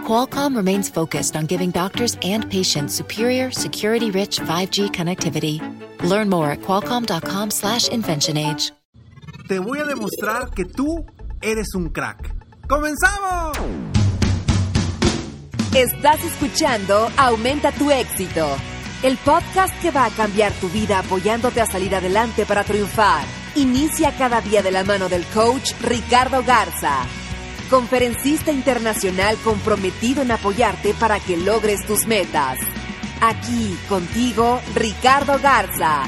Qualcomm remains focused on giving doctors and patients superior, security-rich 5G connectivity. Learn more at qualcomm.com slash inventionage. Te voy a demostrar que tú eres un crack. ¡Comenzamos! Estás escuchando Aumenta tu éxito, el podcast que va a cambiar tu vida apoyándote a salir adelante para triunfar. Inicia cada día de la mano del coach Ricardo Garza conferencista internacional comprometido en apoyarte para que logres tus metas. Aquí contigo, Ricardo Garza.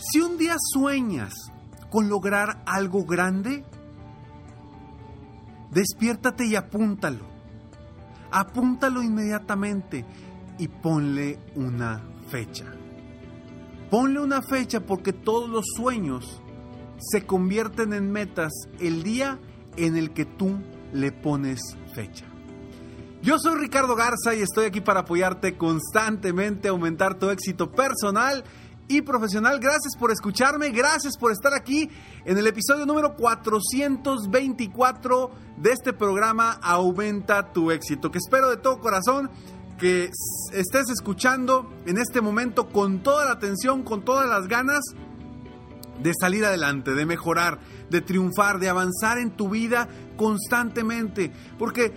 Si un día sueñas con lograr algo grande, despiértate y apúntalo. Apúntalo inmediatamente y ponle una fecha. Ponle una fecha porque todos los sueños se convierten en metas el día en el que tú le pones fecha. Yo soy Ricardo Garza y estoy aquí para apoyarte constantemente, aumentar tu éxito personal y profesional. Gracias por escucharme, gracias por estar aquí en el episodio número 424 de este programa Aumenta tu éxito, que espero de todo corazón que estés escuchando en este momento con toda la atención, con todas las ganas de salir adelante, de mejorar, de triunfar, de avanzar en tu vida constantemente. Porque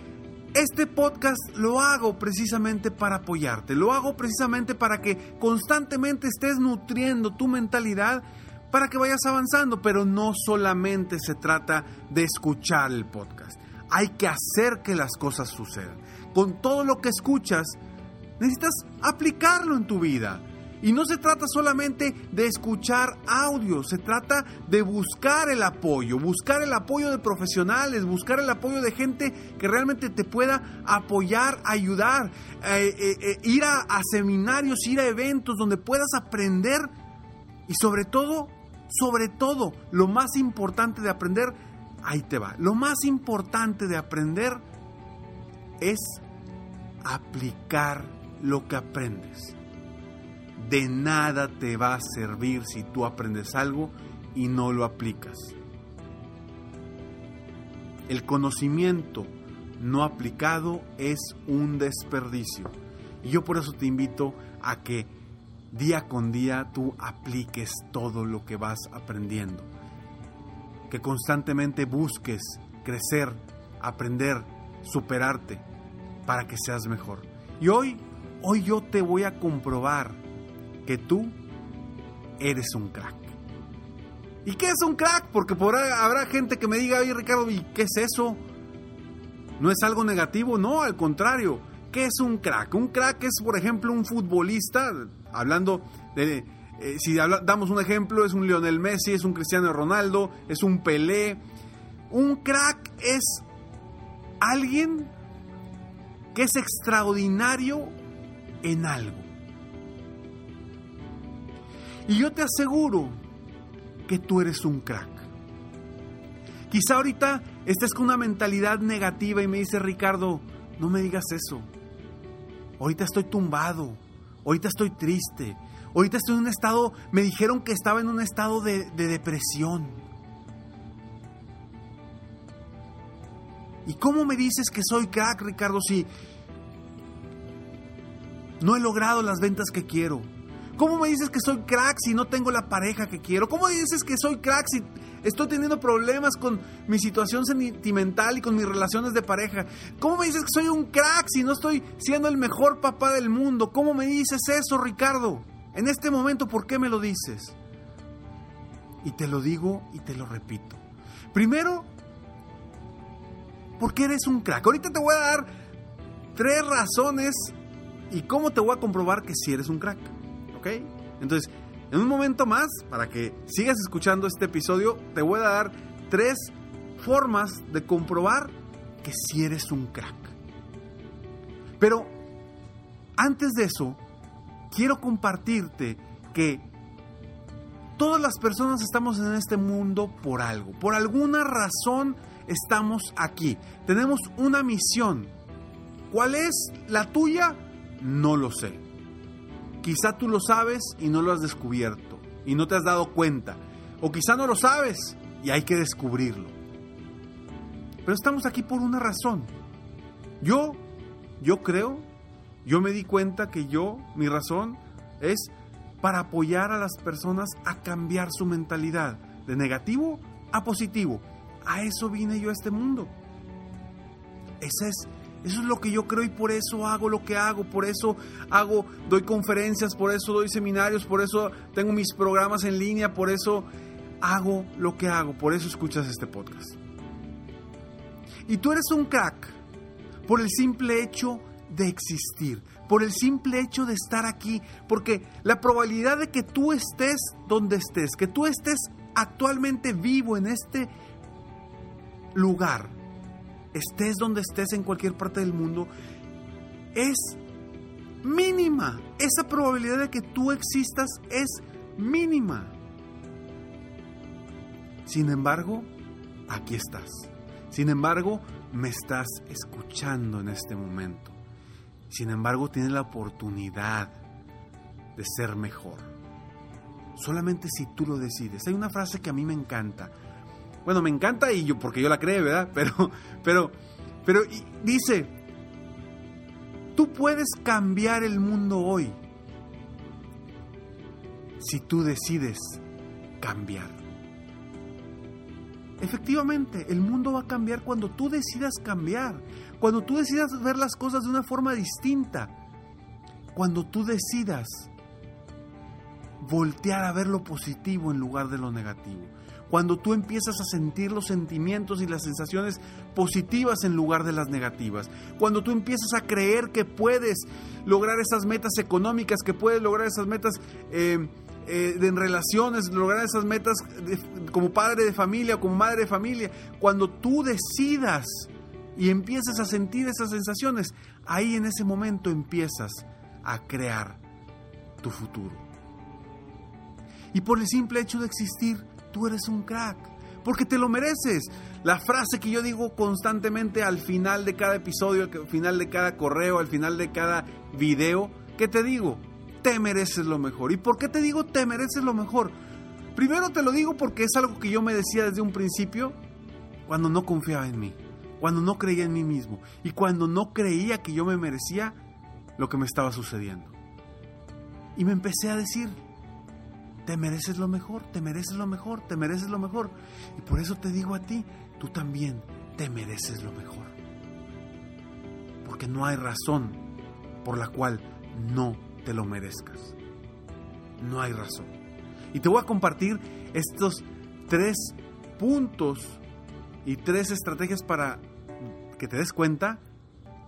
este podcast lo hago precisamente para apoyarte, lo hago precisamente para que constantemente estés nutriendo tu mentalidad para que vayas avanzando, pero no solamente se trata de escuchar el podcast, hay que hacer que las cosas sucedan. Con todo lo que escuchas, necesitas aplicarlo en tu vida. Y no se trata solamente de escuchar audio, se trata de buscar el apoyo, buscar el apoyo de profesionales, buscar el apoyo de gente que realmente te pueda apoyar, ayudar, eh, eh, eh, ir a, a seminarios, ir a eventos donde puedas aprender y sobre todo, sobre todo, lo más importante de aprender, ahí te va, lo más importante de aprender es aplicar lo que aprendes de nada te va a servir si tú aprendes algo y no lo aplicas. El conocimiento no aplicado es un desperdicio. Y yo por eso te invito a que día con día tú apliques todo lo que vas aprendiendo. Que constantemente busques crecer, aprender, superarte para que seas mejor. Y hoy, hoy yo te voy a comprobar que tú eres un crack. ¿Y qué es un crack? Porque por habrá gente que me diga, oye Ricardo, ¿y qué es eso? ¿No es algo negativo? No, al contrario. ¿Qué es un crack? Un crack es, por ejemplo, un futbolista, hablando de, eh, si damos un ejemplo, es un Lionel Messi, es un Cristiano Ronaldo, es un Pelé. Un crack es alguien que es extraordinario en algo. Y yo te aseguro que tú eres un crack. Quizá ahorita estés con una mentalidad negativa y me dice Ricardo, no me digas eso. Ahorita estoy tumbado, ahorita estoy triste, ahorita estoy en un estado, me dijeron que estaba en un estado de, de depresión. ¿Y cómo me dices que soy crack, Ricardo, si no he logrado las ventas que quiero? ¿Cómo me dices que soy crack si no tengo la pareja que quiero? ¿Cómo dices que soy crack si estoy teniendo problemas con mi situación sentimental y con mis relaciones de pareja? ¿Cómo me dices que soy un crack si no estoy siendo el mejor papá del mundo? ¿Cómo me dices eso, Ricardo? En este momento, ¿por qué me lo dices? Y te lo digo y te lo repito. Primero, porque eres un crack. Ahorita te voy a dar tres razones y cómo te voy a comprobar que si eres un crack. Entonces, en un momento más, para que sigas escuchando este episodio, te voy a dar tres formas de comprobar que si eres un crack. Pero antes de eso, quiero compartirte que Todas las personas estamos en este mundo por algo, por alguna razón estamos aquí. Tenemos una misión. ¿Cuál es la tuya? No lo sé. Quizá tú lo sabes y no lo has descubierto y no te has dado cuenta. O quizá no lo sabes y hay que descubrirlo. Pero estamos aquí por una razón. Yo, yo creo, yo me di cuenta que yo, mi razón es para apoyar a las personas a cambiar su mentalidad de negativo a positivo. A eso vine yo a este mundo. Ese es, eso es lo que yo creo y por eso hago lo que hago, por eso hago, doy conferencias, por eso doy seminarios, por eso tengo mis programas en línea, por eso hago lo que hago, por eso escuchas este podcast. Y tú eres un crack por el simple hecho de existir, por el simple hecho de estar aquí, porque la probabilidad de que tú estés donde estés, que tú estés actualmente vivo en este lugar, estés donde estés en cualquier parte del mundo, es mínima. Esa probabilidad de que tú existas es mínima. Sin embargo, aquí estás. Sin embargo, me estás escuchando en este momento. Sin embargo, tienes la oportunidad de ser mejor. Solamente si tú lo decides. Hay una frase que a mí me encanta. Bueno, me encanta y yo porque yo la creo, ¿verdad? Pero pero pero dice, tú puedes cambiar el mundo hoy si tú decides cambiar. Efectivamente, el mundo va a cambiar cuando tú decidas cambiar, cuando tú decidas ver las cosas de una forma distinta, cuando tú decidas voltear a ver lo positivo en lugar de lo negativo, cuando tú empiezas a sentir los sentimientos y las sensaciones positivas en lugar de las negativas, cuando tú empiezas a creer que puedes lograr esas metas económicas, que puedes lograr esas metas... Eh, eh, en relaciones, lograr esas metas como padre de familia o como madre de familia, cuando tú decidas y empiezas a sentir esas sensaciones, ahí en ese momento empiezas a crear tu futuro. Y por el simple hecho de existir, tú eres un crack, porque te lo mereces. La frase que yo digo constantemente al final de cada episodio, al final de cada correo, al final de cada video, ¿qué te digo? te mereces lo mejor. ¿Y por qué te digo te mereces lo mejor? Primero te lo digo porque es algo que yo me decía desde un principio cuando no confiaba en mí, cuando no creía en mí mismo y cuando no creía que yo me merecía lo que me estaba sucediendo. Y me empecé a decir, te mereces lo mejor, te mereces lo mejor, te mereces lo mejor. Y por eso te digo a ti, tú también te mereces lo mejor. Porque no hay razón por la cual no te lo merezcas. No hay razón. Y te voy a compartir estos tres puntos y tres estrategias para que te des cuenta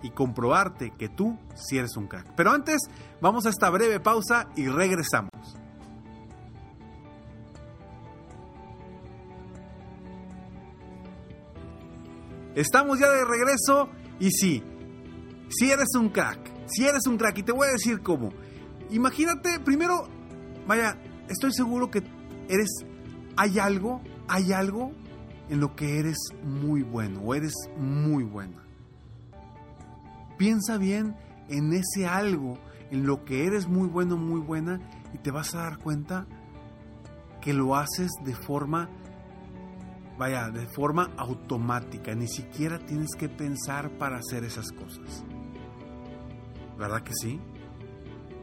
y comprobarte que tú sí eres un crack. Pero antes, vamos a esta breve pausa y regresamos. Estamos ya de regreso y sí, si eres un crack, si eres un crack y te voy a decir cómo. Imagínate, primero, vaya, estoy seguro que eres, hay algo, hay algo en lo que eres muy bueno o eres muy buena. Piensa bien en ese algo, en lo que eres muy bueno, muy buena, y te vas a dar cuenta que lo haces de forma, vaya, de forma automática. Ni siquiera tienes que pensar para hacer esas cosas. ¿Verdad que sí?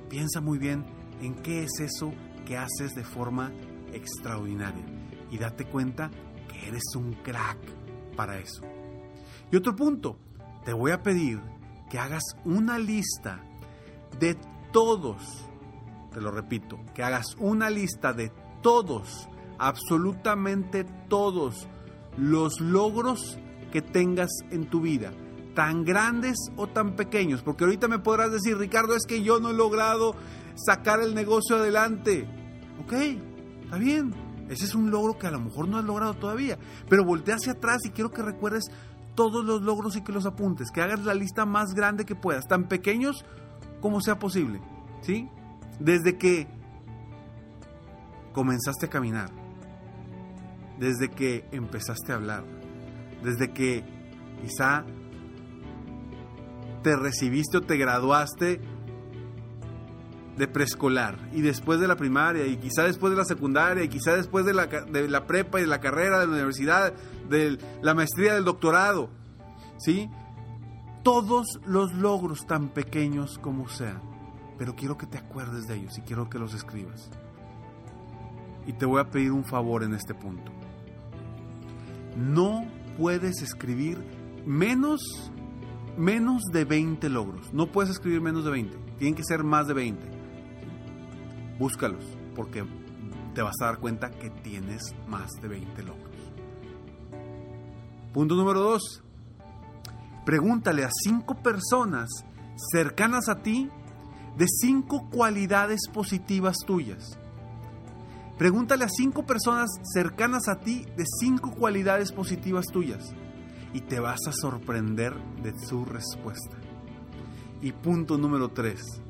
Piensa muy bien en qué es eso que haces de forma extraordinaria y date cuenta que eres un crack para eso. Y otro punto, te voy a pedir que hagas una lista de todos, te lo repito, que hagas una lista de todos, absolutamente todos los logros que tengas en tu vida tan grandes o tan pequeños, porque ahorita me podrás decir, Ricardo, es que yo no he logrado sacar el negocio adelante. Ok, está bien, ese es un logro que a lo mejor no has logrado todavía, pero voltea hacia atrás y quiero que recuerdes todos los logros y que los apuntes, que hagas la lista más grande que puedas, tan pequeños como sea posible, ¿sí? Desde que comenzaste a caminar, desde que empezaste a hablar, desde que quizá te recibiste o te graduaste de preescolar y después de la primaria y quizá después de la secundaria y quizá después de la, de la prepa y de la carrera de la universidad, de la maestría, del doctorado, ¿sí? Todos los logros tan pequeños como sean, pero quiero que te acuerdes de ellos y quiero que los escribas. Y te voy a pedir un favor en este punto. No puedes escribir menos menos de 20 logros. No puedes escribir menos de 20. Tienen que ser más de 20 búscalos, porque te vas a dar cuenta que tienes más de 20 logros. Punto número 2. Pregúntale a cinco personas cercanas a ti de cinco cualidades positivas tuyas. Pregúntale a cinco personas cercanas a ti de cinco cualidades positivas tuyas y te vas a sorprender de su respuesta. Y punto número 3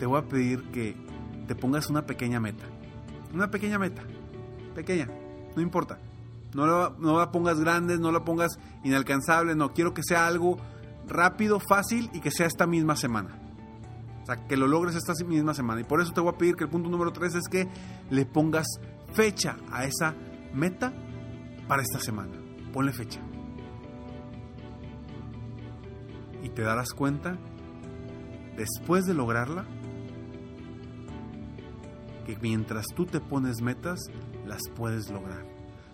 te voy a pedir que te pongas una pequeña meta. Una pequeña meta. Pequeña. No importa. No la, no la pongas grande, no la pongas inalcanzable. No, quiero que sea algo rápido, fácil y que sea esta misma semana. Sea, que lo logres esta misma semana. Y por eso te voy a pedir que el punto número 3 es que le pongas fecha a esa meta para esta semana. Ponle fecha. Y te darás cuenta, después de lograrla, que mientras tú te pones metas, las puedes lograr,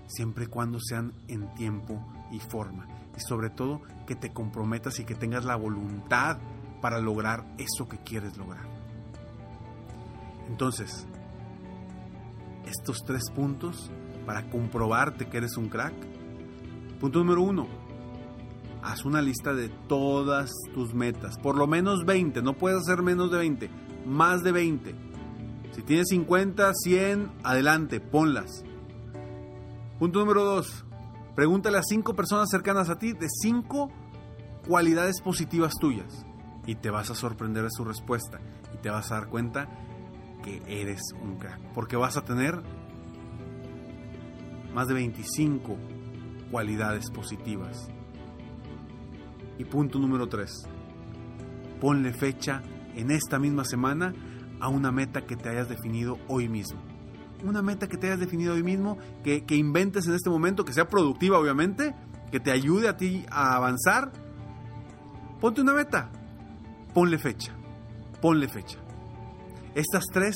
siempre y cuando sean en tiempo y forma. Y sobre todo que te comprometas y que tengas la voluntad para lograr eso que quieres lograr. Entonces, estos tres puntos para comprobarte que eres un crack. Punto número uno, haz una lista de todas tus metas, por lo menos 20, no puedes hacer menos de 20, más de 20 si tienes 50, 100, adelante, ponlas. Punto número 2. Pregúntale a 5 personas cercanas a ti de 5 cualidades positivas tuyas. Y te vas a sorprender de su respuesta. Y te vas a dar cuenta que eres un crack. Porque vas a tener más de 25 cualidades positivas. Y punto número 3. Ponle fecha en esta misma semana a una meta que te hayas definido hoy mismo. Una meta que te hayas definido hoy mismo, que, inventes en este momento, que sea productiva obviamente, que te ayude a ti a avanzar. Ponte una meta, ponle fecha, ponle fecha. Estas tres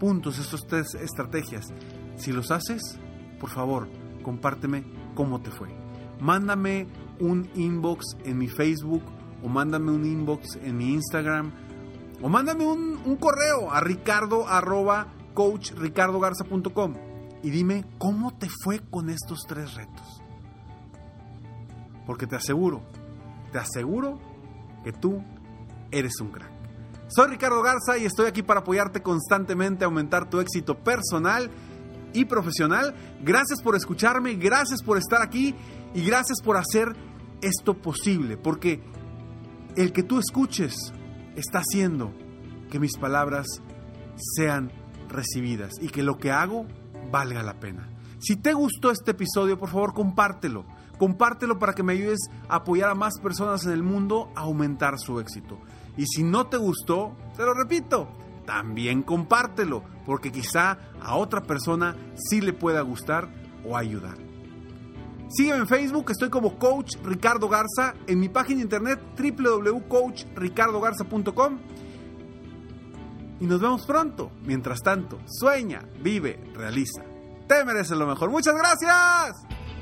puntos, estas tres estrategias, si los haces, por favor, compárteme cómo te fue. Mándame un inbox en mi Facebook o mándame un inbox en mi Instagram o mándame un, correo a ricardo arroba coachricardogarza.com y dime cómo te fue con estos tres retos. Porque te aseguro, te aseguro que tú eres un crack. Soy Ricardo Garza y estoy aquí para apoyarte constantemente a aumentar tu éxito personal y profesional. Gracias por escucharme, gracias por estar aquí y gracias por hacer esto posible. Porque el que tú escuches está haciendo que mis palabras sean recibidas y que lo que hago valga la pena. Si te gustó este episodio, por favor compártelo. Compártelo para que me ayudes a apoyar a más personas en el mundo a aumentar su éxito. Y si no te gustó, te lo repito, también compártelo, porque quizá a otra persona sí le pueda gustar o ayudar. Sígueme en Facebook, estoy como Coach Ricardo Garza, en mi página de internet www.coachricardogarza.com y nos vemos pronto. Mientras tanto, sueña, vive, realiza. Te mereces lo mejor. Muchas gracias.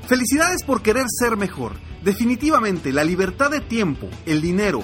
Felicidades por querer ser mejor. Definitivamente, la libertad de tiempo, el dinero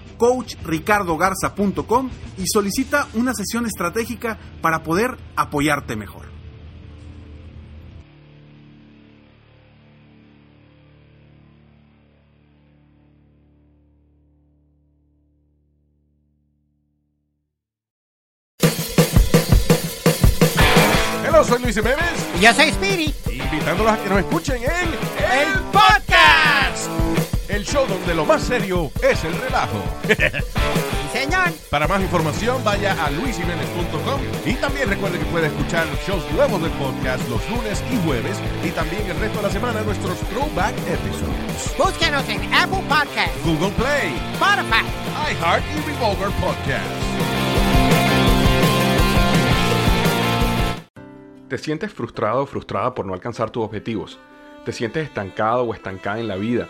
coachricardogarza.com y solicita una sesión estratégica para poder apoyarte mejor. Hola, soy Luis Jiménez. Y yo soy Spirit. Invitándolos a que nos escuchen en El show donde lo más serio es el relajo. Sí, señor. Para más información vaya a luisiménez.com y también recuerde que puede escuchar shows nuevos del podcast los lunes y jueves y también el resto de la semana nuestros throwback episodes. Búsquenos en Apple Podcast, Google Play, Spotify. iHeart y Revolver Podcast. ¿Te sientes frustrado o frustrada por no alcanzar tus objetivos? ¿Te sientes estancado o estancada en la vida?